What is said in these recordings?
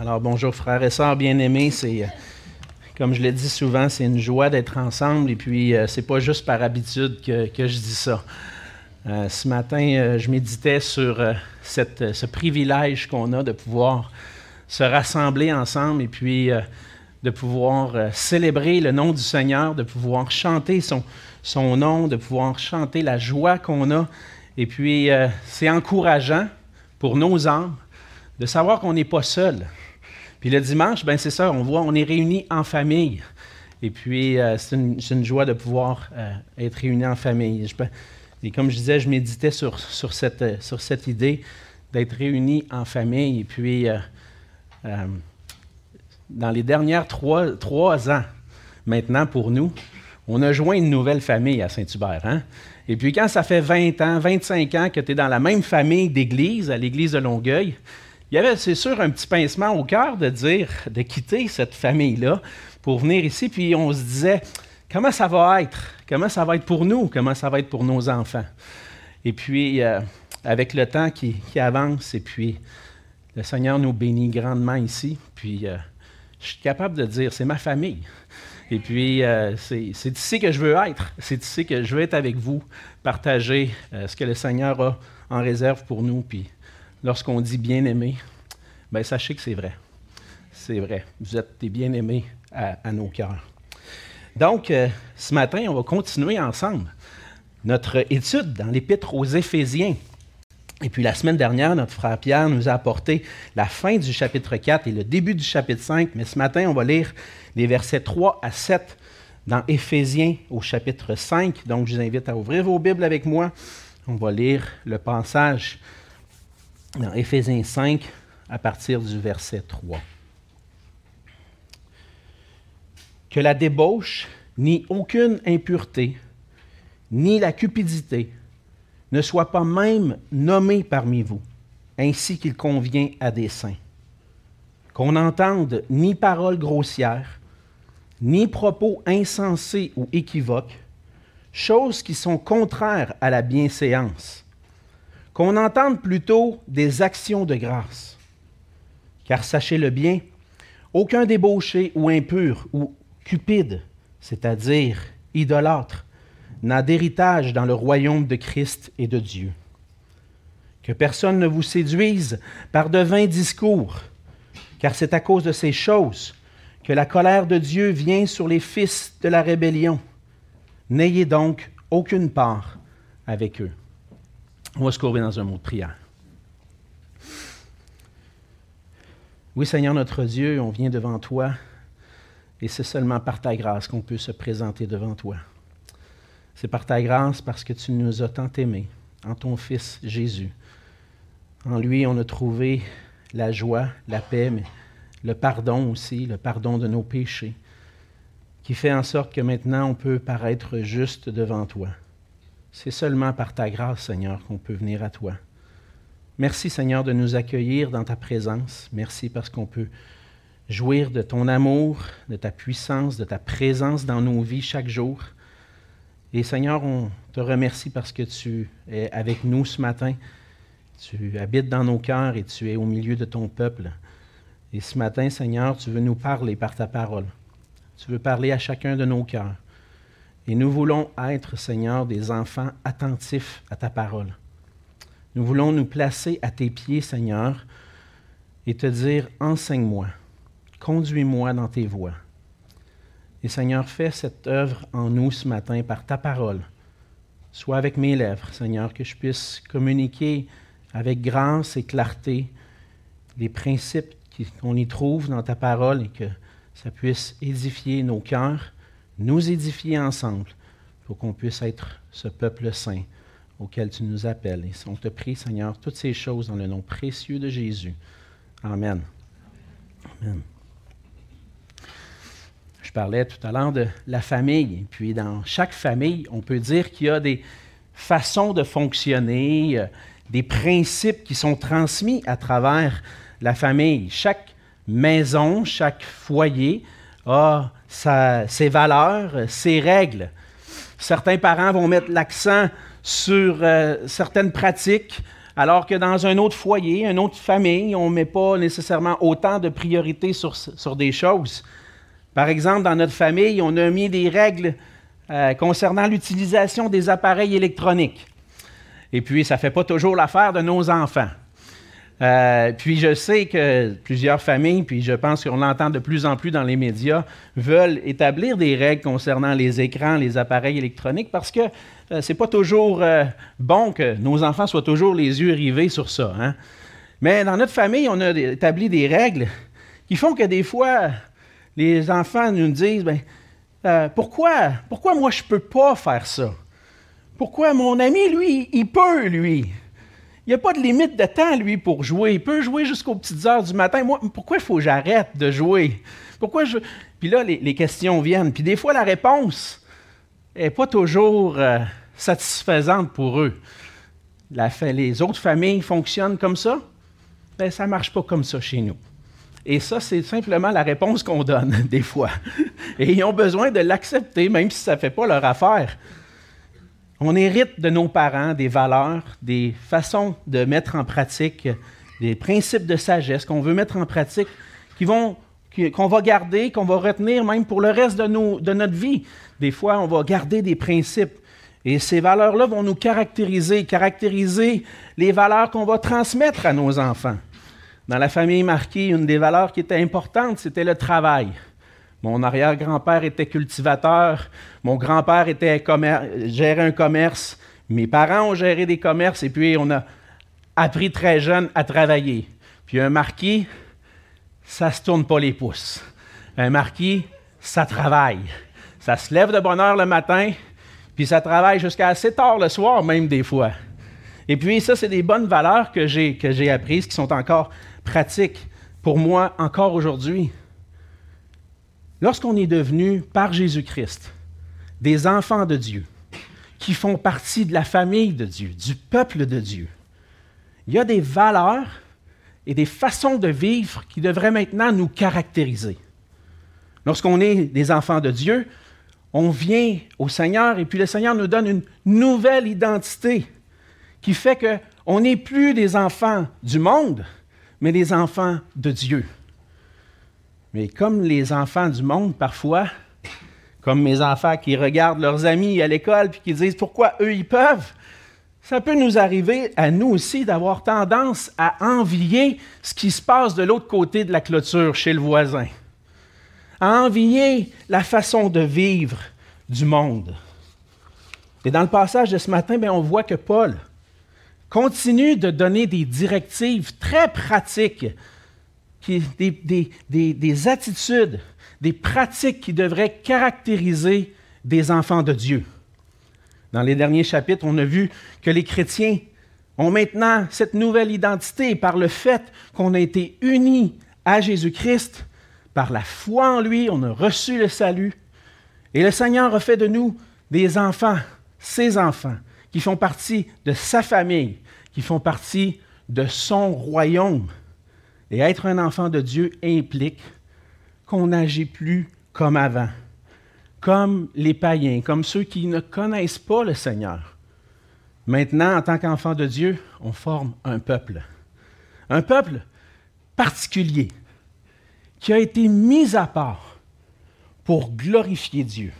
Alors bonjour frères et sœurs bien-aimés, c'est euh, comme je l'ai dit souvent, c'est une joie d'être ensemble et puis euh, c'est pas juste par habitude que, je dis ça. Euh, ce matin, je méditais sur ce privilège qu'on a de pouvoir se rassembler ensemble et puis de pouvoir célébrer le nom du Seigneur, de pouvoir chanter son, son nom, de pouvoir chanter la joie qu'on a. Et puis, c'est encourageant pour nos âmes de savoir qu'on n'est pas seul. Puis le dimanche, ben c'est ça, on voit, on est réunis en famille. Et puis, euh, c'est une, joie de pouvoir euh, être réunis en famille. et comme je disais, je méditais sur, sur, cette, euh, sur cette idée d'être réunis en famille. Et puis, dans les dernières trois, trois, ans, maintenant pour nous, on a joint une nouvelle famille à Saint-Hubert. Hein? Et puis, quand ça fait 20 ans, 25 ans que tu es dans la même famille d'église, à l'église de Longueuil, il y avait, c'est sûr, un petit pincement au cœur de dire, de quitter cette famille-là pour venir ici. Puis on se disait, comment ça va être? Comment ça va être pour nous? Comment ça va être pour nos enfants? Et puis, euh, avec le temps qui, avance, et puis le Seigneur nous bénit grandement ici. Puis, euh, je suis capable de dire, c'est ma famille. Et puis, euh, c'est, ici que je veux être. C'est ici que je veux être avec vous, partager ce que le Seigneur a en réserve pour nous. Puis, lorsqu'on dit bien-aimé, ben, sachez que c'est vrai. C'est vrai. Vous êtes des bien-aimés à, nos cœurs. Donc, euh, ce matin, on va continuer ensemble notre étude dans l'Épître aux Éphésiens. Et puis la semaine dernière, notre frère Pierre nous a apporté la fin du chapitre 4 et le début du chapitre 5, mais ce matin, on va lire les versets 3 à 7 dans Éphésiens au chapitre 5. Donc, je vous invite à ouvrir vos Bibles avec moi. On va lire le passage dans Éphésiens 5 à partir du verset 3. Que la débauche, ni aucune impureté, ni la cupidité ne soient pas même nommées parmi vous, ainsi qu'il convient à des saints. Qu'on n'entende ni paroles grossières, ni propos insensés ou équivoques, choses qui sont contraires à la bienséance qu'on entende plutôt des actions de grâce. Car sachez-le bien, aucun débauché ou impur ou cupide, c'est-à-dire idolâtre, n'a d'héritage dans le royaume de Christ et de Dieu. Que personne ne vous séduise par de vains discours, car c'est à cause de ces choses que la colère de Dieu vient sur les fils de la rébellion. N'ayez donc aucune part avec eux. On va se courber dans un mot de prière. Oui, Seigneur notre Dieu, on vient devant toi et c'est seulement par ta grâce qu'on peut se présenter devant toi. C'est par ta grâce parce que tu nous as tant aimés en ton Fils Jésus. En lui, on a trouvé la joie, la paix, mais le pardon aussi, le pardon de nos péchés, qui fait en sorte que maintenant on peut paraître juste devant toi. C'est seulement par ta grâce, Seigneur, qu'on peut venir à toi. Merci, Seigneur, de nous accueillir dans ta présence. Merci parce qu'on peut jouir de ton amour, de ta puissance, de ta présence dans nos vies chaque jour. Et Seigneur, on te remercie parce que tu es avec nous ce matin. Tu habites dans nos cœurs et tu es au milieu de ton peuple. Et ce matin, Seigneur, tu veux nous parler par ta parole. Tu veux parler à chacun de nos cœurs. Et nous voulons être, Seigneur, des enfants attentifs à ta parole. Nous voulons nous placer à tes pieds, Seigneur, et te dire, enseigne-moi, conduis-moi dans tes voies. Et Seigneur, fais cette œuvre en nous ce matin par ta parole. Sois avec mes lèvres, Seigneur, que je puisse communiquer avec grâce et clarté les principes qu'on y trouve dans ta parole et que ça puisse édifier nos cœurs nous édifier ensemble pour qu'on puisse être ce peuple saint auquel tu nous appelles. Et on te prie, Seigneur, toutes ces choses dans le nom précieux de Jésus. Amen. Amen. Je parlais tout à l'heure de la famille. Puis, dans chaque famille, on peut dire qu'il y a des façons de fonctionner, euh, des principes qui sont transmis à travers la famille. Chaque maison, chaque foyer a ses valeurs, ses règles. Certains parents vont mettre l'accent sur euh, certaines pratiques alors que dans un autre foyer, une autre famille, on ne met pas nécessairement autant de priorité sur, sur, des choses. Par exemple, dans notre famille, on a mis des règles euh, concernant l'utilisation des appareils électroniques. Et puis, ça ne fait pas toujours l'affaire de nos enfants. Euh, puis je sais que plusieurs familles, puis je pense qu'on l'entend de plus en plus dans les médias, veulent établir des règles concernant les écrans, les appareils électroniques, parce que euh, ce n'est pas toujours euh, bon que nos enfants soient toujours les yeux rivés sur ça. Hein. Mais dans notre famille, on a établi des règles qui font que des fois, les enfants nous disent, ben, pourquoi, pourquoi moi je peux pas faire ça? Pourquoi mon ami, lui, il peut, lui? Il n'y a pas de limite de temps, lui, pour jouer. Il peut jouer jusqu'aux petites heures du matin. Moi, pourquoi il faut que j'arrête de jouer? Pourquoi je. Puis là, les, questions viennent. Puis des fois, la réponse n'est pas toujours euh, satisfaisante pour eux. les autres familles fonctionnent comme ça? mais ça ne marche pas comme ça chez nous. Et ça, c'est simplement la réponse qu'on donne, des fois. Et ils ont besoin de l'accepter, même si ça ne fait pas leur affaire. On hérite de nos parents des valeurs, des façons de mettre en pratique, des principes de sagesse qu'on veut mettre en pratique, qui vont, qu'on va garder, qu'on va retenir même pour le reste de, de notre vie. Des fois, on va garder des principes. Et ces valeurs-là vont nous caractériser, caractériser les valeurs qu'on va transmettre à nos enfants. Dans la famille marquée, une des valeurs qui était importante, c'était le travail. Mon arrière-grand-père était cultivateur, mon grand-père était gérait un commerce, mes parents ont géré des commerces et puis on a appris très jeune à travailler. Puis un marquis, ça se tourne pas les pouces. Un marquis, ça travaille. Ça se lève de bonne heure le matin, puis ça travaille jusqu'à assez tard le soir, même des fois. Et puis ça, c'est des bonnes valeurs que j'ai, que j'ai apprises, qui sont encore pratiques pour moi encore aujourd'hui. Lorsqu'on est devenu, par Jésus-Christ, des enfants de Dieu, qui font partie de la famille de Dieu, du peuple de Dieu, il y a des valeurs et des façons de vivre qui devraient maintenant nous caractériser. Lorsqu'on est des enfants de Dieu, on vient au Seigneur et puis le Seigneur nous donne une nouvelle identité qui fait qu'on n'est plus des enfants du monde, mais des enfants de Dieu. Mais comme les enfants du monde, parfois, comme mes enfants qui regardent leurs amis à l'école puis qui disent pourquoi eux ils peuvent, ça peut nous arriver à nous aussi d'avoir tendance à envier ce qui se passe de l'autre côté de la clôture chez le voisin, à envier la façon de vivre du monde. Et dans le passage de ce matin, bien, on voit que Paul continue de donner des directives très pratiques des, attitudes, des pratiques qui devraient caractériser des enfants de Dieu. Dans les derniers chapitres, on a vu que les chrétiens ont maintenant cette nouvelle identité par le fait qu'on a été unis à Jésus-Christ, par la foi en lui, on a reçu le salut. Et le Seigneur a fait de nous des enfants, ses enfants, qui font partie de sa famille, qui font partie de son royaume. Et être un enfant de Dieu implique qu'on n'agit plus comme avant, comme les païens, comme ceux qui ne connaissent pas le Seigneur. Maintenant, en tant qu'enfant de Dieu, on forme un peuple. Un peuple particulier qui a été mis à part pour glorifier Dieu.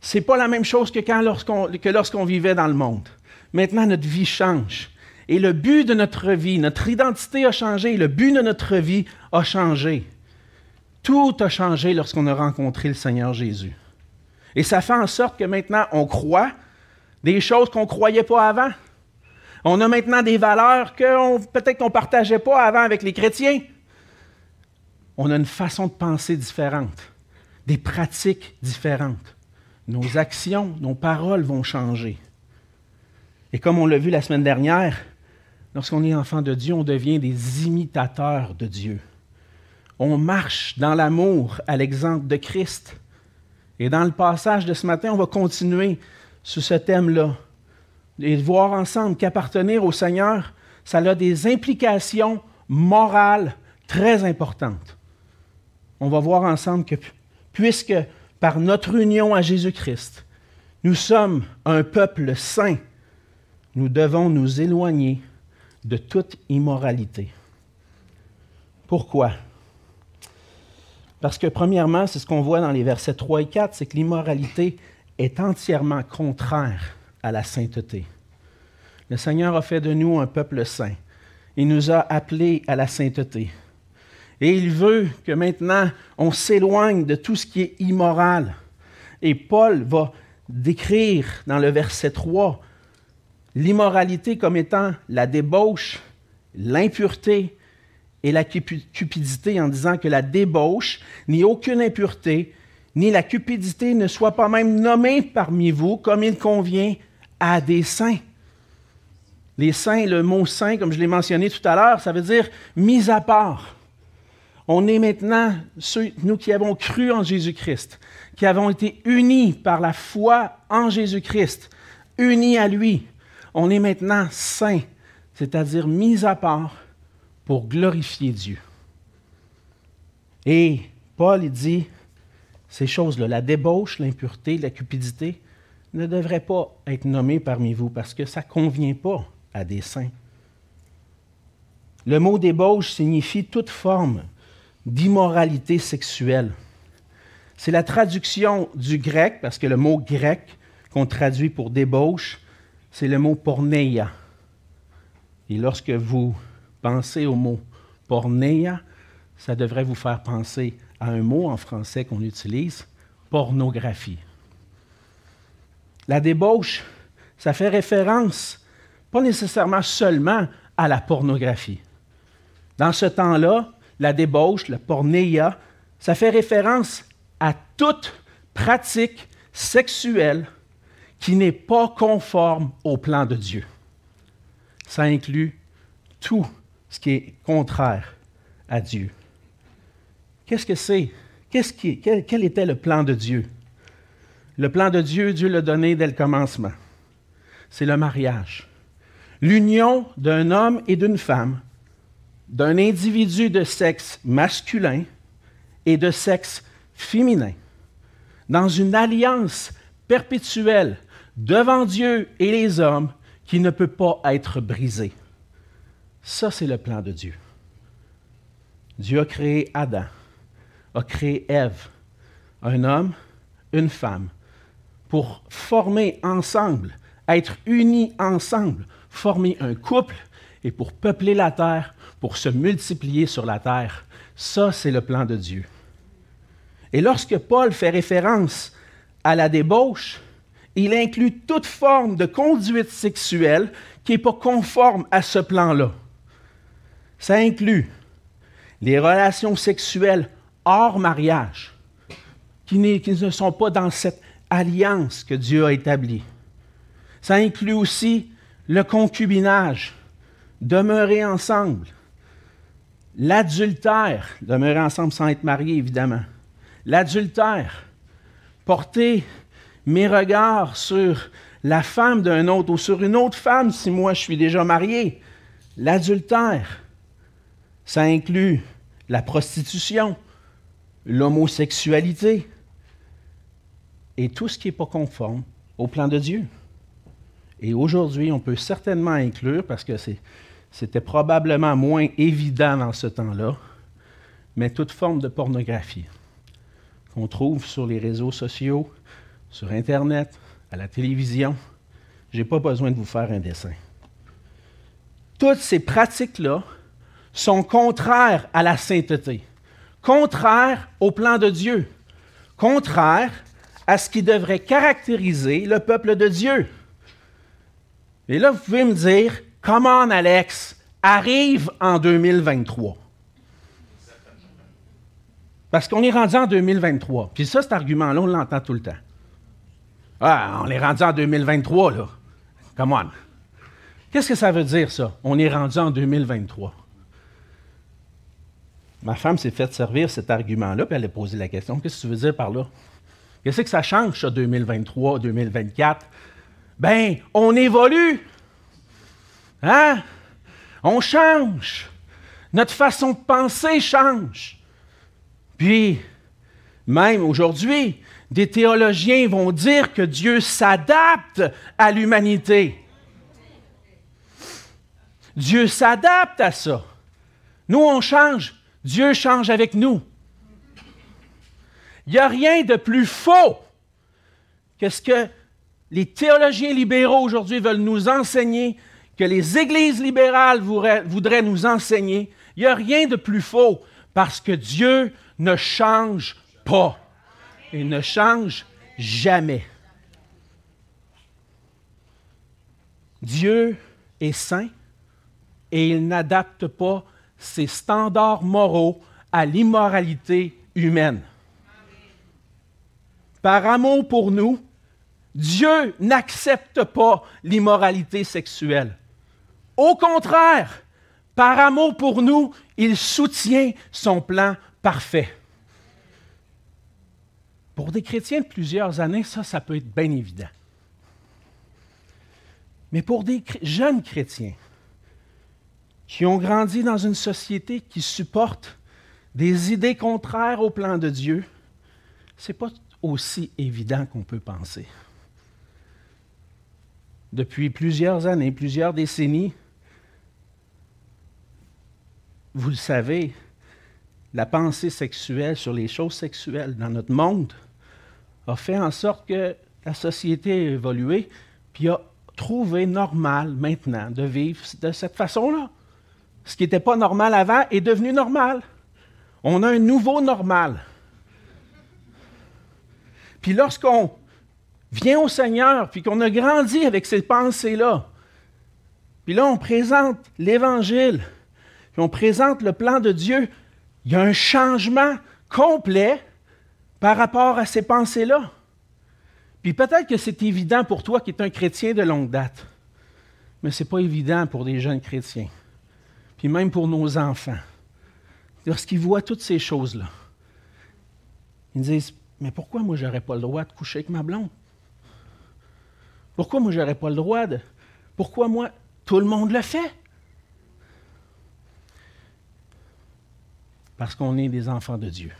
Ce n'est pas la même chose que, lorsqu'on vivait dans le monde. Maintenant, notre vie change. Et le but de notre vie, notre identité a changé, le but de notre vie a changé. Tout a changé lorsqu'on a rencontré le Seigneur Jésus. Et ça fait en sorte que maintenant, on croit des choses qu'on ne croyait pas avant. On a maintenant des valeurs que peut-être qu'on ne partageait pas avant avec les chrétiens. On a une façon de penser différente, des pratiques différentes. Nos actions, nos paroles vont changer. Et comme on l'a vu la semaine dernière, Lorsqu'on est enfant de Dieu, on devient des imitateurs de Dieu. On marche dans l'amour à l'exemple de Christ. Et dans le passage de ce matin, on va continuer sur ce thème-là. Et voir ensemble qu'appartenir au Seigneur, ça a des implications morales très importantes. On va voir ensemble que puisque par notre union à Jésus-Christ, nous sommes un peuple saint, nous devons nous éloigner de toute immoralité. Pourquoi? Parce que premièrement, c'est ce qu'on voit dans les versets 3 et 4, c'est que l'immoralité est entièrement contraire à la sainteté. Le Seigneur a fait de nous un peuple saint. Il nous a appelés à la sainteté. Et il veut que maintenant on s'éloigne de tout ce qui est immoral. Et Paul va décrire dans le verset 3 l'immoralité comme étant la débauche, l'impureté et la cupidité en disant que la débauche, ni aucune impureté, ni la cupidité ne soit pas même nommée parmi vous comme il convient à des saints. Les saints, le mot saint, comme je l'ai mentionné tout à l'heure, ça veut dire mis à part. On est maintenant, ceux, nous qui avons cru en Jésus-Christ, qui avons été unis par la foi en Jésus-Christ, unis à lui, on est maintenant saints, c'est-à-dire mis à part pour glorifier Dieu. Et Paul il dit, ces choses-là, la débauche, l'impureté, la cupidité, ne devraient pas être nommées parmi vous parce que ça ne convient pas à des saints. Le mot débauche signifie toute forme d'immoralité sexuelle. C'est la traduction du grec, parce que le mot grec qu'on traduit pour débauche, c'est le mot porneia. Et lorsque vous pensez au mot porneia, ça devrait vous faire penser à un mot en français qu'on utilise, pornographie. La débauche, ça fait référence pas nécessairement seulement à la pornographie. Dans ce temps-là, la débauche, la pornéia, ça fait référence à toute pratique sexuelle qui n'est pas conforme au plan de Dieu. Ça inclut tout ce qui est contraire à Dieu. Qu'est-ce que c'est? Quel, quel était le plan de Dieu? Le plan de Dieu, Dieu l'a donné dès le commencement. C'est le mariage. L'union d'un homme et d'une femme d'un individu de sexe masculin et de sexe féminin, dans une alliance perpétuelle devant Dieu et les hommes qui ne peut pas être brisée. Ça, c'est le plan de Dieu. Dieu a créé Adam, a créé Ève, un homme, une femme, pour former ensemble, être unis ensemble, former un couple et pour peupler la terre pour se multiplier sur la terre. Ça, c'est le plan de Dieu. Et lorsque Paul fait référence à la débauche, il inclut toute forme de conduite sexuelle qui n'est pas conforme à ce plan-là. Ça inclut les relations sexuelles hors mariage, qui, ne sont pas dans cette alliance que Dieu a établie. Ça inclut aussi le concubinage, demeurer ensemble, L'adultère, demeurer ensemble sans être marié, évidemment. L'adultère, porter mes regards sur la femme d'un autre ou sur une autre femme si moi je suis déjà marié. L'adultère, ça inclut la prostitution, l'homosexualité et tout ce qui n'est pas conforme au plan de Dieu. Et aujourd'hui, on peut certainement inclure, parce que c'était probablement moins évident dans ce temps-là, mais toute forme de pornographie qu'on trouve sur les réseaux sociaux, sur Internet, à la télévision. Je n'ai pas besoin de vous faire un dessin. Toutes ces pratiques-là sont contraires à la sainteté, contraires au plan de Dieu, contraires à ce qui devrait caractériser le peuple de Dieu. Et là, vous pouvez me dire, Come on, Alex, arrive en 2023. Parce qu'on est rendu en 2023. Puis ça, cet argument-là, on l'entend tout le temps. Ah, on est rendu en 2023, là. Come on. Qu'est-ce que ça veut dire, ça? On est rendu en 2023. Ma femme s'est fait servir cet argument-là, puis elle a posé la question qu'est-ce que tu veux dire par là? Qu'est-ce que ça change, ça, 2023, 2024? Ben, on évolue. Hein? On change. Notre façon de penser change. Puis, même aujourd'hui, des théologiens vont dire que Dieu s'adapte à l'humanité. Dieu s'adapte à ça. Nous, on change. Dieu change avec nous. Il n'y a rien de plus faux que ce que les théologiens libéraux aujourd'hui veulent nous enseigner, que les églises libérales voudraient nous enseigner. Il n'y a rien de plus faux parce que Dieu ne change pas. Il ne change jamais. Dieu est saint et il n'adapte pas ses standards moraux à l'immoralité humaine. Par amour pour nous, Dieu n'accepte pas l'immoralité sexuelle. Au contraire, par amour pour nous, il soutient son plan parfait. Pour des chrétiens de plusieurs années, ça, ça peut être bien évident. Mais pour des jeunes chrétiens qui ont grandi dans une société qui supporte des idées contraires au plan de Dieu, ce n'est pas aussi évident qu'on peut penser. Depuis plusieurs années, plusieurs décennies, vous le savez, la pensée sexuelle sur les choses sexuelles dans notre monde a fait en sorte que la société a évolué, puis a trouvé normal maintenant de vivre de cette façon-là. Ce qui n'était pas normal avant est devenu normal. On a un nouveau normal. Puis lorsqu'on vient au Seigneur, puis qu'on a grandi avec ces pensées-là, puis là on présente l'Évangile, puis on présente le plan de Dieu, il y a un changement complet par rapport à ces pensées-là. Puis peut-être que c'est évident pour toi qui es un chrétien de longue date, mais ce n'est pas évident pour des jeunes chrétiens, puis même pour nos enfants. Lorsqu'ils voient toutes ces choses-là, ils disent, mais pourquoi moi, je n'aurais pas le droit de coucher avec ma blonde? Pourquoi moi, je n'aurais pas le droit de... Pourquoi moi, tout le monde le fait? Parce qu'on est des enfants de Dieu.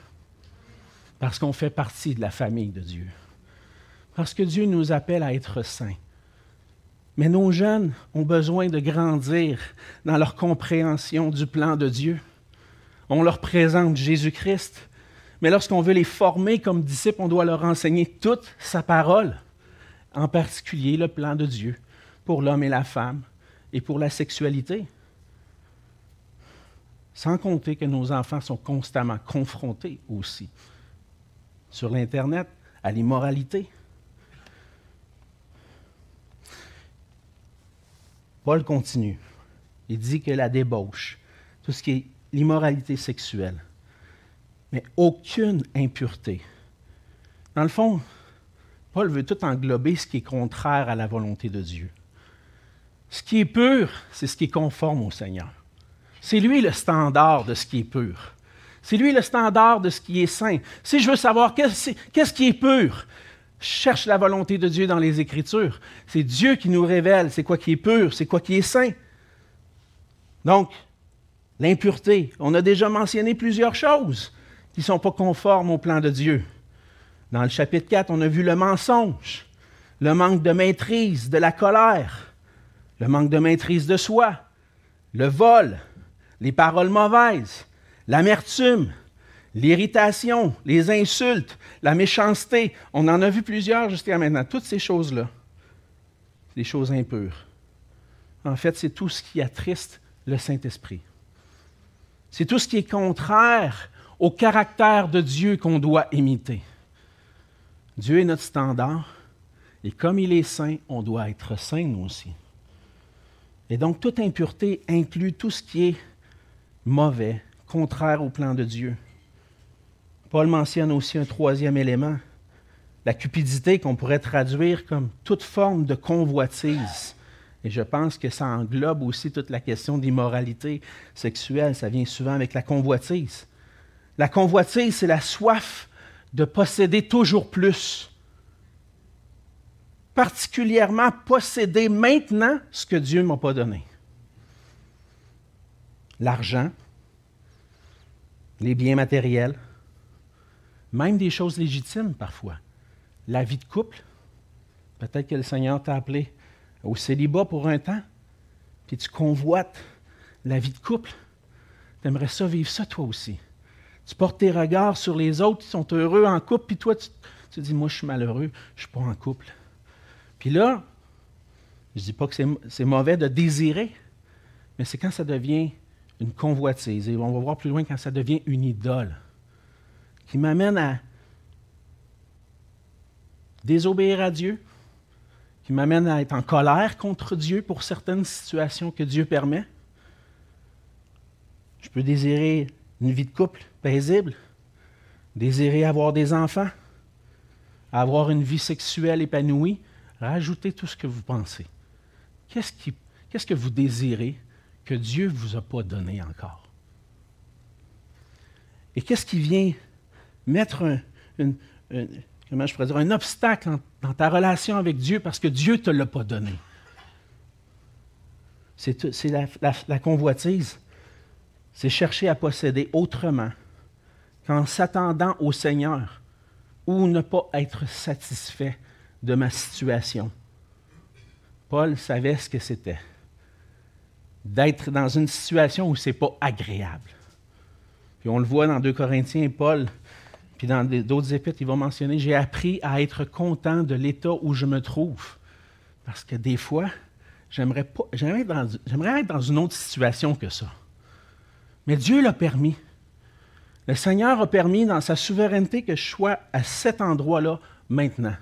Parce qu'on fait partie de la famille de Dieu. Parce que Dieu nous appelle à être saints. Mais nos jeunes ont besoin de grandir dans leur compréhension du plan de Dieu. On leur présente Jésus-Christ, mais lorsqu'on veut les former comme disciples, on doit leur enseigner toute sa parole, en particulier le plan de Dieu pour l'homme et la femme et pour la sexualité. Sans compter que nos enfants sont constamment confrontés aussi sur l'Internet à l'immoralité. Paul continue. Il dit que la débauche, tout ce qui est l'immoralité sexuelle, mais aucune impureté. Dans le fond, Paul veut tout englober ce qui est contraire à la volonté de Dieu. Ce qui est pur, c'est ce qui est conforme au Seigneur. C'est lui le standard de ce qui est pur. C'est lui le standard de ce qui est saint. Si je veux savoir qu'est-ce qui est pur, cherche la volonté de Dieu dans les Écritures. C'est Dieu qui nous révèle c'est quoi qui est pur, c'est quoi qui est saint. Donc, l'impureté, on a déjà mentionné plusieurs choses qui ne sont pas conformes au plan de Dieu. Dans le chapitre 4, on a vu le mensonge, le manque de maîtrise de la colère, le manque de maîtrise de soi, le vol, les paroles mauvaises, l'amertume, l'irritation, les insultes, la méchanceté. On en a vu plusieurs jusqu'à maintenant. Toutes ces choses-là, des choses impures. En fait, c'est tout ce qui attriste le Saint-Esprit. C'est tout ce qui est contraire au caractère de Dieu qu'on doit imiter. Dieu est notre standard, et comme il est saint, on doit être saint nous aussi. Et donc, toute impureté inclut tout ce qui est mauvais, contraire au plan de Dieu. Paul mentionne aussi un troisième élément, la cupidité qu'on pourrait traduire comme toute forme de convoitise. Et je pense que ça englobe aussi toute la question d'immoralité sexuelle. Ça vient souvent avec la convoitise. La convoitise, c'est la soif de posséder toujours plus. Particulièrement posséder maintenant ce que Dieu ne m'a pas donné l'argent, les biens matériels, même des choses légitimes parfois. La vie de couple, peut-être que le Seigneur t'a appelé au célibat pour un temps, puis tu convoites la vie de couple, tu aimerais ça vivre ça toi aussi. Tu portes tes regards sur les autres qui sont heureux en couple, puis toi, tu, te dis, moi, je suis malheureux, je ne suis pas en couple. Puis là, je ne dis pas que c'est mauvais de désirer, mais c'est quand ça devient une convoitise. Et on va voir plus loin quand ça devient une idole, qui m'amène à désobéir à Dieu, qui m'amène à être en colère contre Dieu pour certaines situations que Dieu permet. Je peux désirer une vie de couple paisible, désirer avoir des enfants, avoir une vie sexuelle épanouie, rajoutez tout ce que vous pensez. Qu'est-ce, qu'est-ce que vous désirez Dieu ne vous a pas donné encore? Et qu'est-ce qui vient mettre un, obstacle dans ta relation avec Dieu parce que Dieu ne te l'a pas donné? C'est, c'est la convoitise. C'est chercher à posséder autrement qu'en s'attendant au Seigneur ou ne pas être satisfait de ma situation. Paul savait ce que c'était d'être dans une situation où ce n'est pas agréable. Puis on le voit dans 2 Corinthiens, Paul, puis dans d'autres épîtres, il va mentionner, j'ai appris à être content de l'état où je me trouve. Parce que des fois, j'aimerais, j'aimerais, être dans une autre situation que ça. Mais Dieu l'a permis. Le Seigneur a permis dans sa souveraineté que je sois à cet endroit-là maintenant.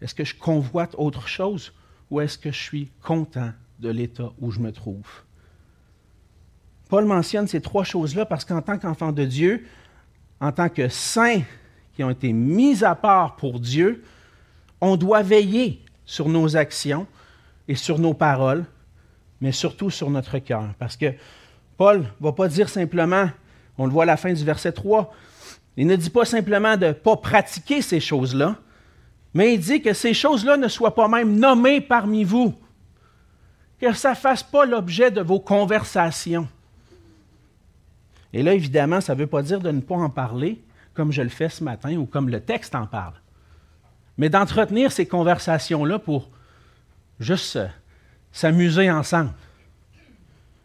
Est-ce que je convoite autre chose ou est-ce que je suis content de l'état où je me trouve? Paul mentionne ces trois choses-là parce qu'en tant qu'enfant de Dieu, en tant que saints qui ont été mis à part pour Dieu, on doit veiller sur nos actions et sur nos paroles, mais surtout sur notre cœur. Parce que Paul ne va pas dire simplement, on le voit à la fin du verset 3, il ne dit pas simplement de ne pas pratiquer ces choses-là, mais il dit que ces choses-là ne soient pas même nommées parmi vous, que ça ne fasse pas l'objet de vos conversations. Et là, évidemment, ça ne veut pas dire de ne pas en parler, comme je le fais ce matin ou comme le texte en parle, mais d'entretenir ces conversations-là pour juste s'amuser ensemble.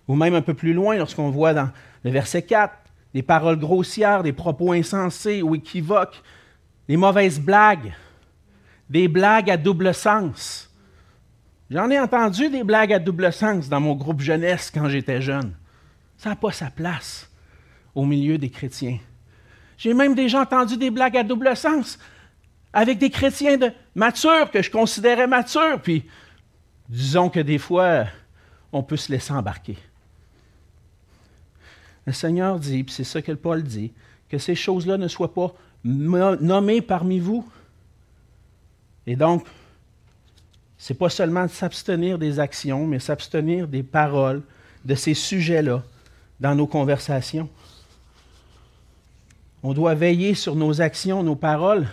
Ou même un peu plus loin, lorsqu'on voit dans le verset 4 des paroles grossières, des propos insensés ou équivoques, des mauvaises blagues, des blagues à double sens. J'en ai entendu des blagues à double sens dans mon groupe jeunesse quand j'étais jeune. Ça n'a pas sa place au milieu des chrétiens. J'ai même déjà entendu des blagues à double sens avec des chrétiens matures que je considérais matures, puis disons que des fois, on peut se laisser embarquer. Le Seigneur dit, puis c'est ça que Paul dit, que ces choses-là ne soient pas nommées parmi vous. Et donc, ce n'est pas seulement de s'abstenir des actions, mais s'abstenir des paroles, de ces sujets-là dans nos conversations. On doit veiller sur nos actions, nos paroles,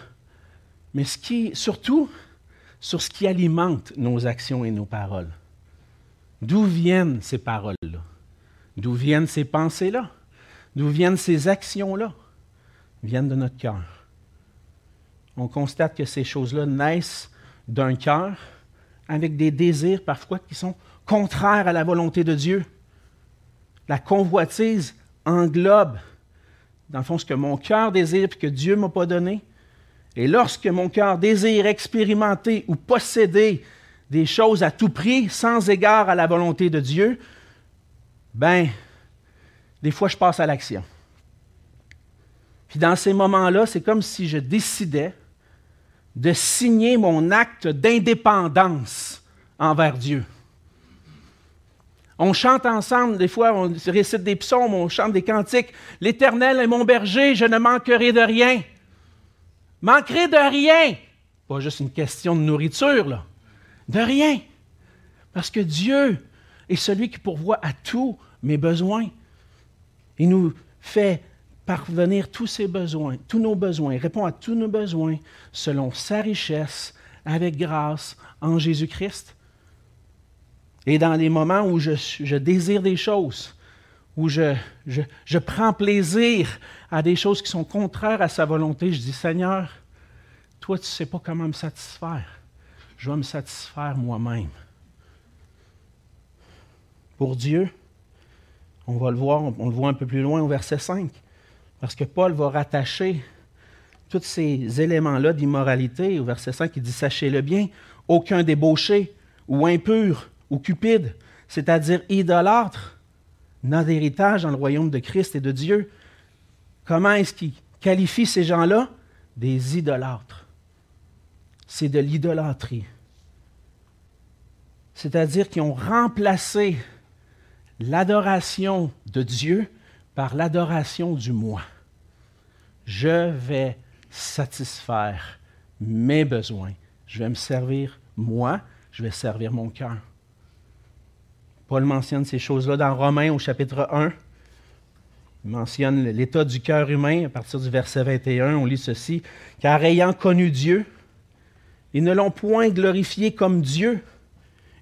mais ce qui, surtout sur ce qui alimente nos actions et nos paroles. D'où viennent ces paroles-là? D'où viennent ces pensées-là? D'où viennent ces actions-là? Viennent de notre cœur. On constate que ces choses-là naissent d'un cœur avec des désirs parfois qui sont contraires à la volonté de Dieu. La convoitise englobe, dans le fond, ce que mon cœur désire et que Dieu ne m'a pas donné. Et lorsque mon cœur désire expérimenter ou posséder des choses à tout prix sans égard à la volonté de Dieu, ben, des fois, je passe à l'action. Puis dans ces moments-là, c'est comme si je décidais de signer mon acte d'indépendance envers Dieu. On chante ensemble, des fois, on récite des psaumes, on chante des cantiques. L'Éternel est mon berger, je ne manquerai de rien. Manquerai de rien. Pas juste une question de nourriture. De rien. Parce que Dieu est celui qui pourvoit à tous mes besoins. Il nous fait parvenir tous ses besoins, tous nos besoins, répond à tous nos besoins selon sa richesse, avec grâce en Jésus-Christ. Et dans les moments où je, désire des choses, où je, je, prends plaisir à des choses qui sont contraires à sa volonté, je dis, Seigneur, toi, tu ne sais pas comment me satisfaire. Je vais me satisfaire moi-même. pour Dieu. On va le voir, on le voit un peu plus loin au verset 5. Parce que Paul va rattacher tous ces éléments-là d'immoralité. Au verset 5, il dit Sachez-le bien, aucun débauché ou impur ou cupide, c'est-à-dire idolâtre, n'a d'héritage dans le royaume de Christ et de Dieu. Comment est-ce qu'il qualifie ces gens-là? Des idolâtres. C'est de l'idolâtrie. C'est-à-dire qu'ils ont remplacé l'adoration de Dieu par l'adoration du moi. Je vais satisfaire mes besoins. Je vais me servir moi, je vais servir mon cœur. Paul mentionne ces choses-là dans Romains au chapitre 1. Il mentionne l'état du cœur humain à partir du verset 21. On lit ceci. Car ayant connu Dieu, ils ne l'ont point glorifié comme Dieu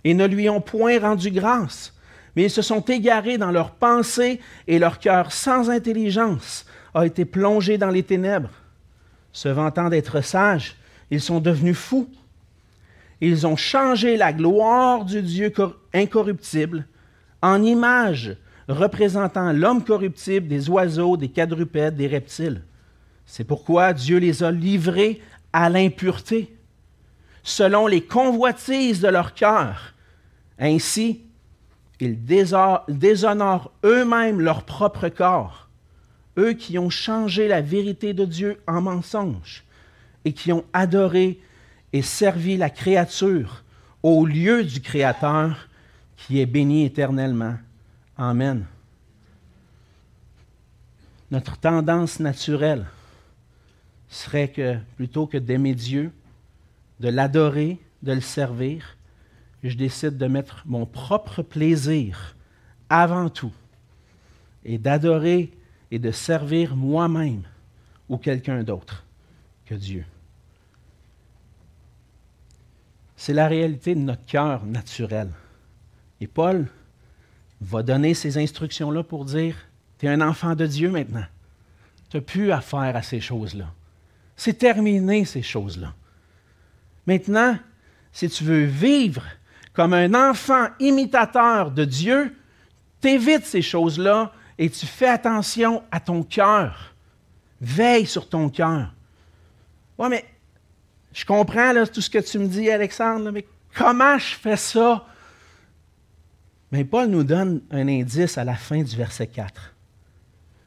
et ne lui ont point rendu grâce, mais ils se sont égarés dans leurs pensées et leur cœur sans intelligence a été plongé dans les ténèbres. Se vantant d'être sages, ils sont devenus fous. Ils ont changé la gloire du Dieu incorruptible en image représentant l'homme corruptible, des oiseaux, des quadrupèdes, des reptiles. C'est pourquoi Dieu les a livrés à l'impureté, selon les convoitises de leur cœur. Ainsi, ils déshonorent eux-mêmes leur propre corps, eux qui ont changé la vérité de Dieu en mensonge et qui ont adoré et servi la créature au lieu du Créateur qui est béni éternellement. Amen. Notre tendance naturelle serait que plutôt que d'aimer Dieu, de l'adorer, de le servir, je décide de mettre mon propre plaisir avant tout et d'adorer et de servir moi-même ou quelqu'un d'autre que Dieu. C'est la réalité de notre cœur naturel. Et Paul va donner ces instructions-là pour dire, tu es un enfant de Dieu maintenant. Tu n'as plus affaire à ces choses-là. C'est terminé, ces choses-là. Maintenant, si tu veux vivre comme un enfant imitateur de Dieu, t'évites ces choses-là et tu fais attention à ton cœur. Veille sur ton cœur. Oui, mais je comprends tout ce que tu me dis, Alexandre, mais comment je fais ça? Mais Paul nous donne un indice à la fin du verset 4.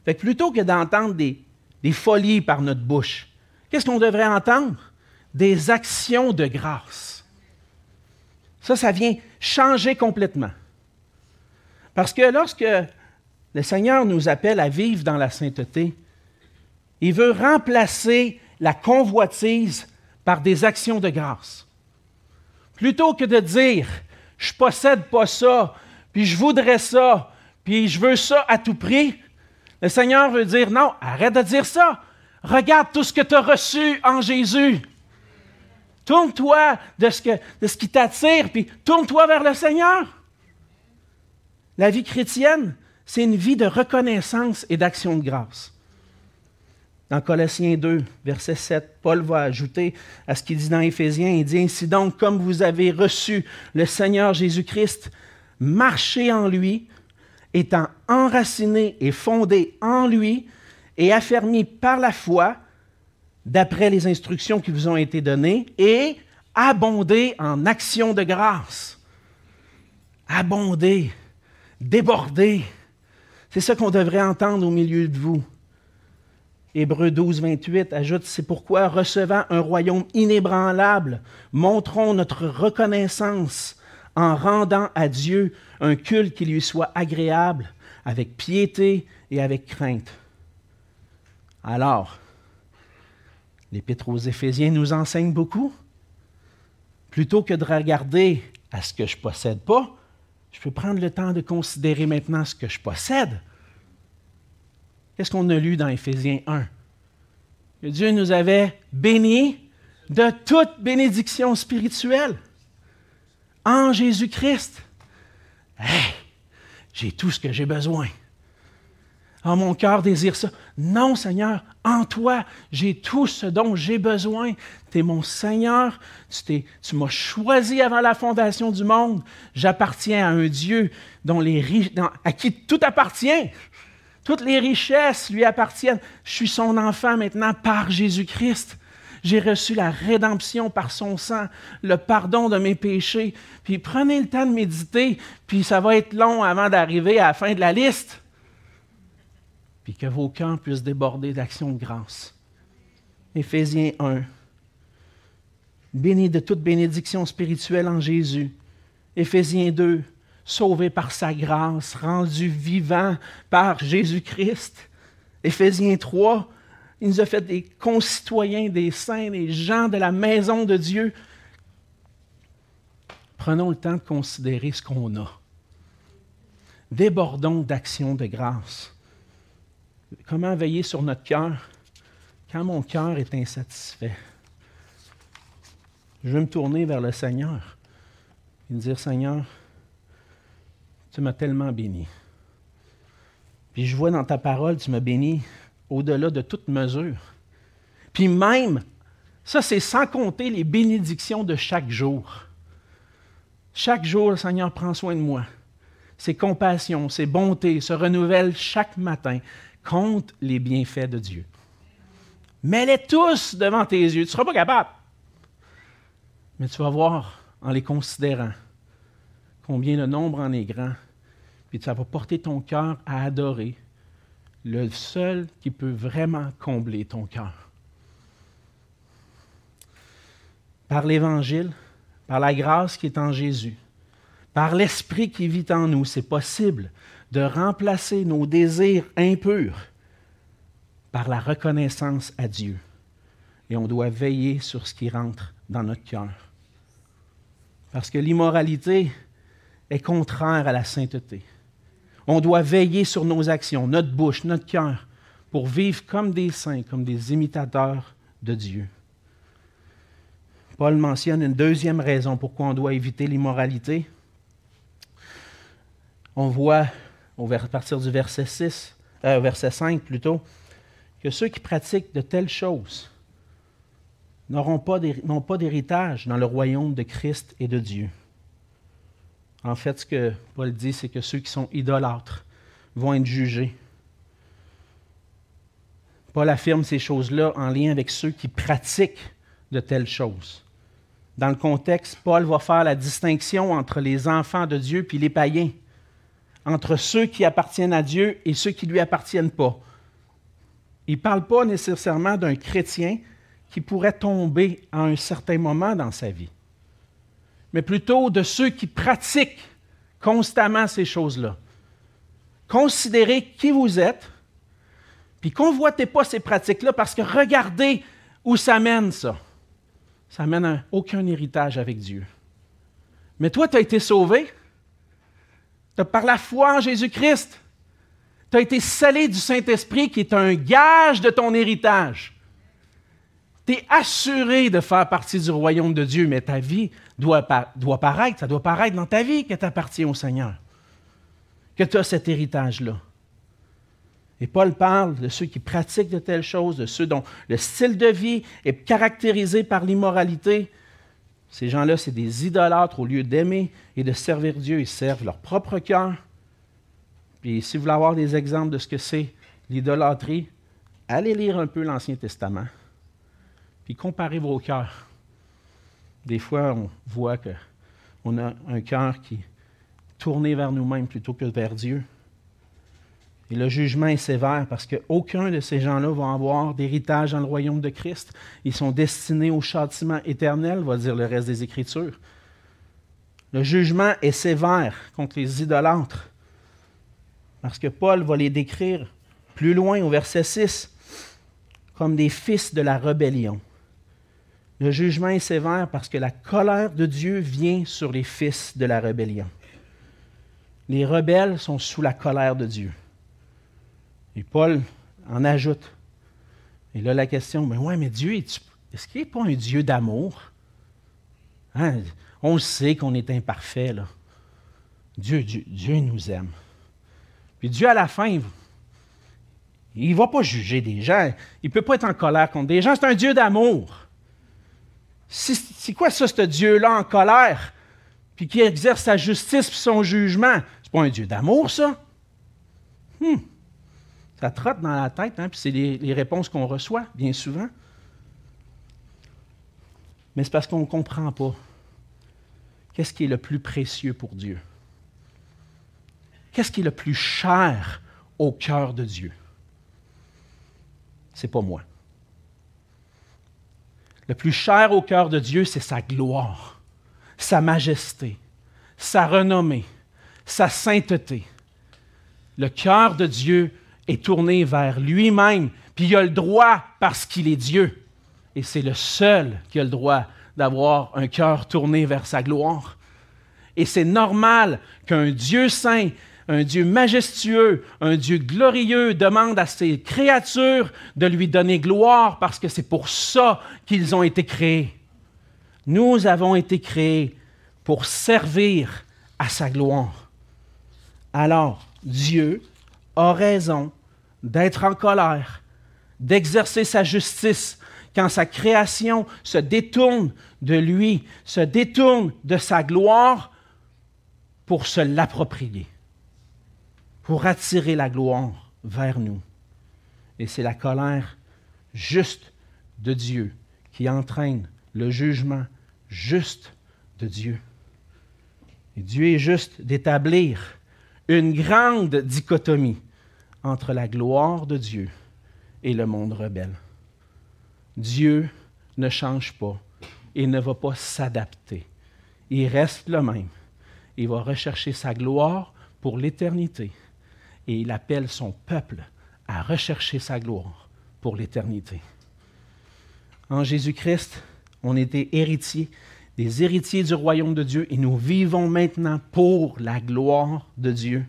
Fait plutôt que d'entendre des, des folies par notre bouche, qu'est-ce qu'on devrait entendre? Des actions de grâce. Ça, ça vient changer complètement. Parce que lorsque le Seigneur nous appelle à vivre dans la sainteté, il veut remplacer la convoitise par des actions de grâce. Plutôt que de dire, je possède pas ça, puis je voudrais ça, puis je veux ça à tout prix, le Seigneur veut dire, non, arrête de dire ça. Regarde tout ce que tu as reçu en Jésus. Tourne-toi de ce qui t'attire, puis tourne-toi vers le Seigneur. La vie chrétienne, c'est une vie de reconnaissance et d'action de grâce. Dans Colossiens 2, verset 7, Paul va ajouter à ce qu'il dit dans Éphésiens, il dit ainsi donc, comme vous avez reçu le Seigneur Jésus-Christ, marchez en lui, étant enraciné et fondé en lui et affermi par la foi, d'après les instructions qui vous ont été données et abonder en actions de grâce. Abonder, déborder. C'est ça qu'on devrait entendre au milieu de vous. Hébreu 12, 28 ajoute, c'est pourquoi, recevant un royaume inébranlable, montrons notre reconnaissance en rendant à Dieu un culte qui lui soit agréable, avec piété et avec crainte. Alors, L'Épître aux Éphésiens nous enseigne beaucoup. Plutôt que de regarder à ce que je possède pas, je peux prendre le temps de considérer maintenant ce que je possède. Qu'est-ce qu'on a lu dans Éphésiens 1? Que Dieu nous avait bénis de toute bénédiction spirituelle en Jésus-Christ. Hey, j'ai tout ce que j'ai besoin. Ah, mon cœur désire ça. Non, Seigneur, en toi, j'ai tout ce dont j'ai besoin. Tu es mon Seigneur. Tu, tu m'as choisi avant la fondation du monde. J'appartiens à un Dieu dont les, à qui tout appartient. Toutes les richesses lui appartiennent. Je suis son enfant maintenant par Jésus-Christ. J'ai reçu la rédemption par son sang, le pardon de mes péchés. Puis prenez le temps de méditer, puis ça va être long avant d'arriver à la fin de la liste. Puis que vos cœurs puissent déborder d'actions de grâce. Éphésiens 1. Béni de toute bénédiction spirituelle en Jésus. Éphésiens 2. Sauvé par sa grâce, rendu vivant par Jésus-Christ. Éphésiens 3 il nous a fait des concitoyens, des saints, des gens de la maison de Dieu. Prenons le temps de considérer ce qu'on a. Débordons d'actions de grâce. Comment veiller sur notre cœur? Quand mon cœur est insatisfait? Je veux me tourner vers le Seigneur et me dire, Seigneur, tu m'as tellement béni. Puis je vois dans ta parole, tu m'as béni au-delà de toute mesure. Puis même, ça c'est sans compter les bénédictions de chaque jour. Chaque jour, le Seigneur prend soin de moi. Ses compassions, ses bontés se renouvellent chaque matin. Compte les bienfaits de Dieu. Mets-les tous devant tes yeux. Tu ne seras pas capable. Mais tu vas voir en les considérant combien le nombre en est grand. Puis ça va porter ton cœur à adorer le seul qui peut vraiment combler ton cœur. Par l'Évangile, par la grâce qui est en Jésus, par l'Esprit qui vit en nous, c'est possible de remplacer nos désirs impurs par la reconnaissance à Dieu. Et on doit veiller sur ce qui rentre dans notre cœur. Parce que l'immoralité est contraire à la sainteté. On doit veiller sur nos actions, notre bouche, notre cœur, pour vivre comme des saints, comme des imitateurs de Dieu. Paul mentionne une deuxième raison pourquoi on doit éviter l'immoralité. On voit à partir du verset 6, euh, verset 5 plutôt, que ceux qui pratiquent de telles choses n'auront pas d'héritage dans le royaume de Christ et de Dieu. En fait, ce que Paul dit, c'est que ceux qui sont idolâtres vont être jugés. Paul affirme ces choses-là en lien avec ceux qui pratiquent de telles choses. Dans le contexte, Paul va faire la distinction entre les enfants de Dieu puis les païens, entre ceux qui appartiennent à Dieu et ceux qui ne lui appartiennent pas. Il ne parle pas nécessairement d'un chrétien qui pourrait tomber à un certain moment dans sa vie mais plutôt de ceux qui pratiquent constamment ces choses-là. Considérez qui vous êtes, puis convoitez pas ces pratiques-là parce que regardez où ça mène ça. Ça mène à aucun héritage avec Dieu. Mais toi, tu as été sauvé. Par la foi en Jésus-Christ. Tu as été scellé du Saint-Esprit qui est un gage de ton héritage. Tu es assuré de faire partie du royaume de Dieu, mais ta vie doit, doit paraître, ça doit paraître dans ta vie que tu appartiens au Seigneur, que tu as cet héritage-là. Et Paul parle de ceux qui pratiquent de telles choses, de ceux dont le style de vie est caractérisé par l'immoralité. Ces gens-là, c'est des idolâtres au lieu d'aimer et de servir Dieu. Ils servent leur propre cœur. Puis si vous voulez avoir des exemples de ce que c'est l'idolâtrie, allez lire un peu l'Ancien Testament. Puis comparez vos cœurs. Des fois, on voit qu'on a un cœur qui est tourné vers nous-mêmes plutôt que vers Dieu. Et le jugement est sévère parce qu'aucun de ces gens-là va avoir d'héritage dans le royaume de Christ. Ils sont destinés au châtiment éternel, va dire le reste des Écritures. Le jugement est sévère contre les idolâtres parce que Paul va les décrire plus loin au verset 6 comme des fils de la rébellion. Le jugement est sévère parce que la colère de Dieu vient sur les fils de la rébellion. Les rebelles sont sous la colère de Dieu. Et Paul en ajoute. Et là, la question, mais ouais, mais Dieu, est-ce qu'il n'est pas un Dieu d'amour? Hein? On sait qu'on est imparfait, là. Dieu, Dieu, Dieu nous aime. Puis Dieu, à la fin, Il ne va pas juger des gens. Il ne peut pas être en colère contre des gens. C'est un Dieu d'amour. C'est quoi ça, ce Dieu-là en colère? Puis qui exerce sa justice et son jugement. C'est pas un Dieu d'amour, ça? Hum. Ça trotte dans la tête, hein, puis c'est les, réponses qu'on reçoit, bien souvent. Mais c'est parce qu'on ne comprend pas. Qu'est-ce qui est le plus précieux pour Dieu? Qu'est-ce qui est le plus cher au cœur de Dieu? C'est pas moi. Le plus cher au cœur de Dieu, c'est sa gloire, sa majesté, sa renommée, sa sainteté. Le cœur de Dieu est tourné vers lui-même, puis il a le droit parce qu'il est Dieu. Et c'est le seul qui a le droit d'avoir un cœur tourné vers sa gloire. Et c'est normal qu'un Dieu saint, un Dieu majestueux, un Dieu glorieux demande à ses créatures de lui donner gloire parce que c'est pour ça qu'ils ont été créés. Nous avons été créés pour servir à sa gloire. Alors, Dieu a raison d'être en colère, d'exercer sa justice quand sa création se détourne de lui, se détourne de sa gloire pour se l'approprier, pour attirer la gloire vers nous. Et c'est la colère juste de Dieu qui entraîne le jugement juste de Dieu. Et Dieu est juste d'établir une grande dichotomie entre la gloire de Dieu et le monde rebelle. Dieu ne change pas et ne va pas s'adapter. Il reste le même. Il va rechercher sa gloire pour l'éternité et il appelle son peuple à rechercher sa gloire pour l'éternité. En Jésus-Christ, on était héritiers, des héritiers du royaume de Dieu et nous vivons maintenant pour la gloire de Dieu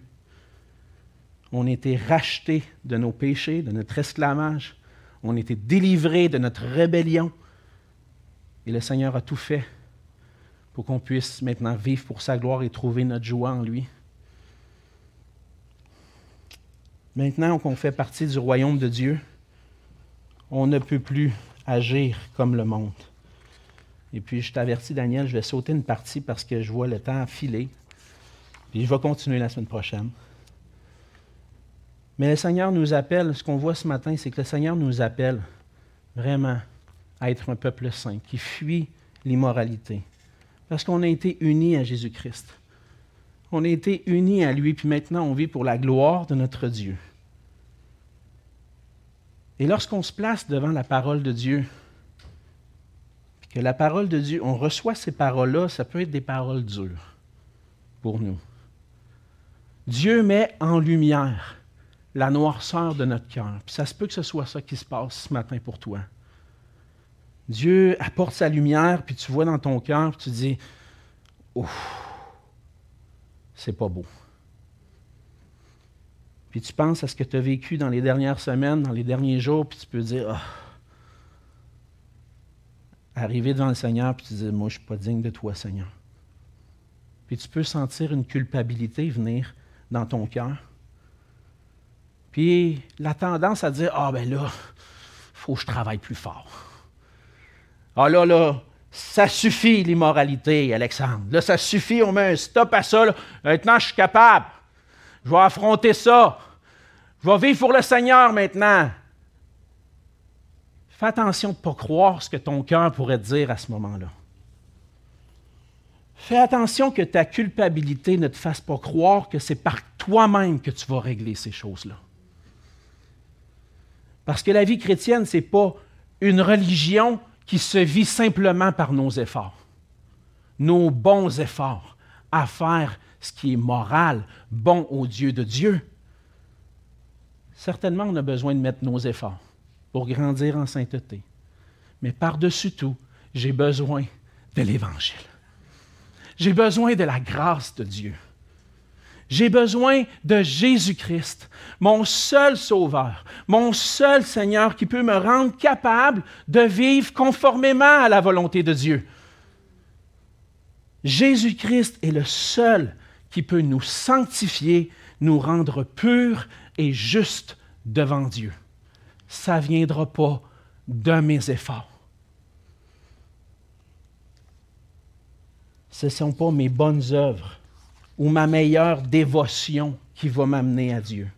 on était rachetés de nos péchés, de notre esclavage. On était délivrés de notre rébellion. Et le Seigneur a tout fait pour qu'on puisse maintenant vivre pour sa gloire et trouver notre joie en lui. Maintenant qu'on fait partie du royaume de Dieu, on ne peut plus agir comme le monde. Et puis, je t'avertis, Daniel, je vais sauter une partie parce que je vois le temps filer. Puis, je vais continuer la semaine prochaine. Mais le Seigneur nous appelle, ce qu'on voit ce matin, c'est que le Seigneur nous appelle vraiment à être un peuple saint, qui fuit l'immoralité. Parce qu'on a été unis à Jésus-Christ. On a été unis à lui, puis maintenant on vit pour la gloire de notre Dieu. Et lorsqu'on se place devant la parole de Dieu, que la parole de Dieu, on reçoit ces paroles-là, ça peut être des paroles dures pour nous. Dieu met en lumière la noirceur de notre cœur. Puis ça se peut que ce soit ça qui se passe ce matin pour toi. Dieu apporte sa lumière, puis tu vois dans ton cœur, puis tu dis Ouf, c'est pas beau. Puis tu penses à ce que tu as vécu dans les dernières semaines, dans les derniers jours, puis tu peux dire oh. Arriver devant le Seigneur, puis tu dis Moi, je ne suis pas digne de toi, Seigneur. Puis tu peux sentir une culpabilité venir dans ton cœur. Puis la tendance à dire Ah, ben là, faut que je travaille plus fort. Ah là, là, ça suffit l'immoralité, Alexandre. Là, ça suffit, on met un stop à ça. Maintenant, je suis capable. Je vais affronter ça. Je vais vivre pour le Seigneur maintenant. Fais attention de ne pas croire ce que ton cœur pourrait dire à ce moment-là. Fais attention que ta culpabilité ne te fasse pas croire que c'est par toi-même que tu vas régler ces choses-là. Parce que la vie chrétienne, ce n'est pas une religion qui se vit simplement par nos efforts, nos bons efforts à faire ce qui est moral, bon au Dieu de Dieu. Certainement, on a besoin de mettre nos efforts pour grandir en sainteté. Mais par-dessus tout, j'ai besoin de l'Évangile. J'ai besoin de la grâce de Dieu. J'ai besoin de Jésus-Christ, mon seul Sauveur, mon seul Seigneur qui peut me rendre capable de vivre conformément à la volonté de Dieu. Jésus-Christ est le seul qui peut nous sanctifier, nous rendre purs et justes devant Dieu. Ça ne viendra pas de mes efforts. Ce ne sont pas mes bonnes œuvres ou ma meilleure dévotion qui va m'amener à Dieu.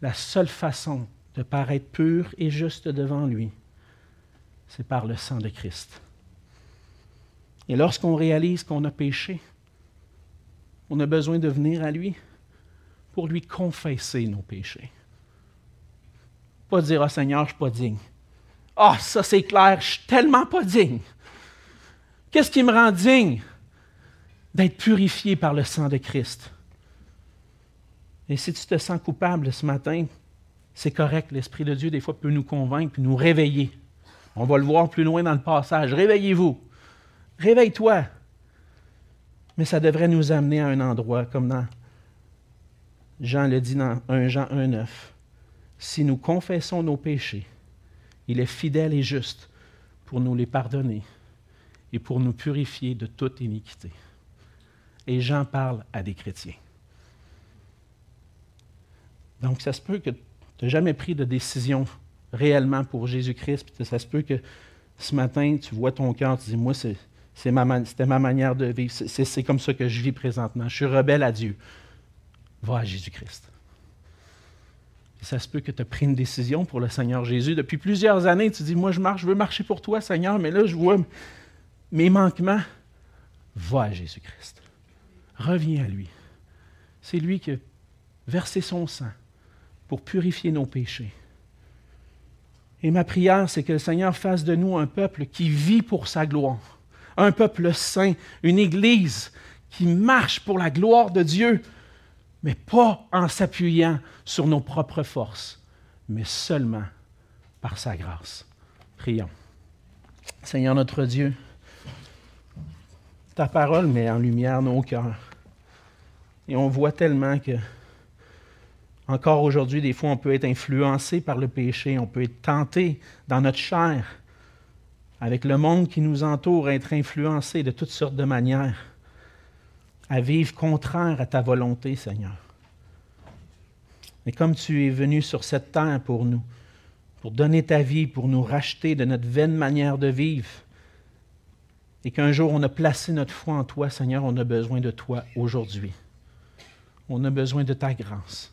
La seule façon de paraître pur et juste devant lui, c'est par le sang de Christ. Et lorsqu'on réalise qu'on a péché, on a besoin de venir à lui pour lui confesser nos péchés. Pas dire, ah Seigneur, je ne suis pas digne. Ah, ça c'est clair, je suis tellement pas digne. Qu'est-ce qui me rend digne? D'être purifié par le sang de Christ. Et si tu te sens coupable ce matin, c'est correct. L'Esprit de Dieu, des fois, peut nous convaincre nous réveiller. On va le voir plus loin dans le passage. Réveillez-vous. Réveille-toi. Mais ça devrait nous amener à un endroit comme dans Jean le dit dans 1 Jean 1,9. Si nous confessons nos péchés, il est fidèle et juste pour nous les pardonner et pour nous purifier de toute iniquité. Et Jean parle à des chrétiens. Donc, ça se peut que tu n'as jamais pris de décision réellement pour Jésus-Christ. Ça se peut que ce matin, tu vois ton cœur, tu dis, moi, c'était ma, ma manière de vivre. C'est comme ça que je vis présentement. Je suis rebelle à Dieu. Va à Jésus-Christ. ça se peut que tu as pris une décision pour le Seigneur Jésus. Depuis plusieurs années, tu dis, moi, je marche, je veux marcher pour toi, Seigneur, mais là, je vois mes manquements. Va à Jésus-Christ. Reviens à lui. C'est lui qui a versé son sang pour purifier nos péchés. Et ma prière, c'est que le Seigneur fasse de nous un peuple qui vit pour sa gloire, un peuple saint, une Église qui marche pour la gloire de Dieu, mais pas en s'appuyant sur nos propres forces, mais seulement par sa grâce. Prions. Seigneur notre Dieu, ta parole met en lumière nos cœurs. Et on voit tellement que, encore aujourd'hui, des fois, on peut être influencé par le péché, on peut être tenté dans notre chair, avec le monde qui nous entoure, être influencé de toutes sortes de manières à vivre contraire à ta volonté, Seigneur. Mais comme tu es venu sur cette terre pour nous, pour donner ta vie, pour nous racheter de notre vaine manière de vivre, et qu'un jour on a placé notre foi en toi, Seigneur, on a besoin de toi aujourd'hui. On a besoin de ta grâce.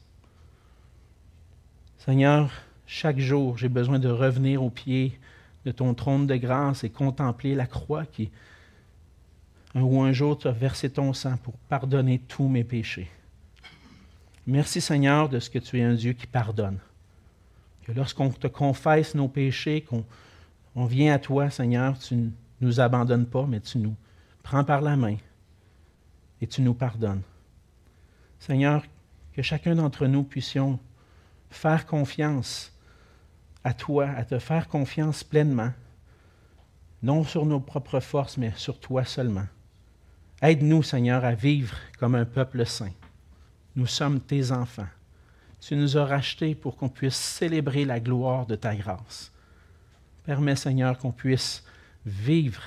Seigneur, chaque jour, j'ai besoin de revenir au pied de ton trône de grâce et contempler la croix qui, où un jour tu as versé ton sang pour pardonner tous mes péchés. Merci Seigneur de ce que tu es un Dieu qui pardonne. Que lorsqu'on te confesse nos péchés, qu'on on vient à toi, Seigneur, tu ne nous abandonnes pas, mais tu nous prends par la main et tu nous pardonnes. Seigneur, que chacun d'entre nous puissions faire confiance à toi, à te faire confiance pleinement, non sur nos propres forces, mais sur toi seulement. Aide-nous, Seigneur, à vivre comme un peuple saint. Nous sommes tes enfants. Tu nous as rachetés pour qu'on puisse célébrer la gloire de ta grâce. Permets, Seigneur, qu'on puisse vivre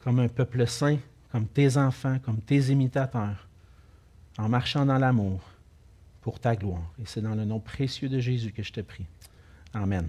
comme un peuple saint, comme tes enfants, comme tes imitateurs, en marchant dans l'amour pour ta gloire. Et c'est dans le nom précieux de Jésus que je te prie. Amen.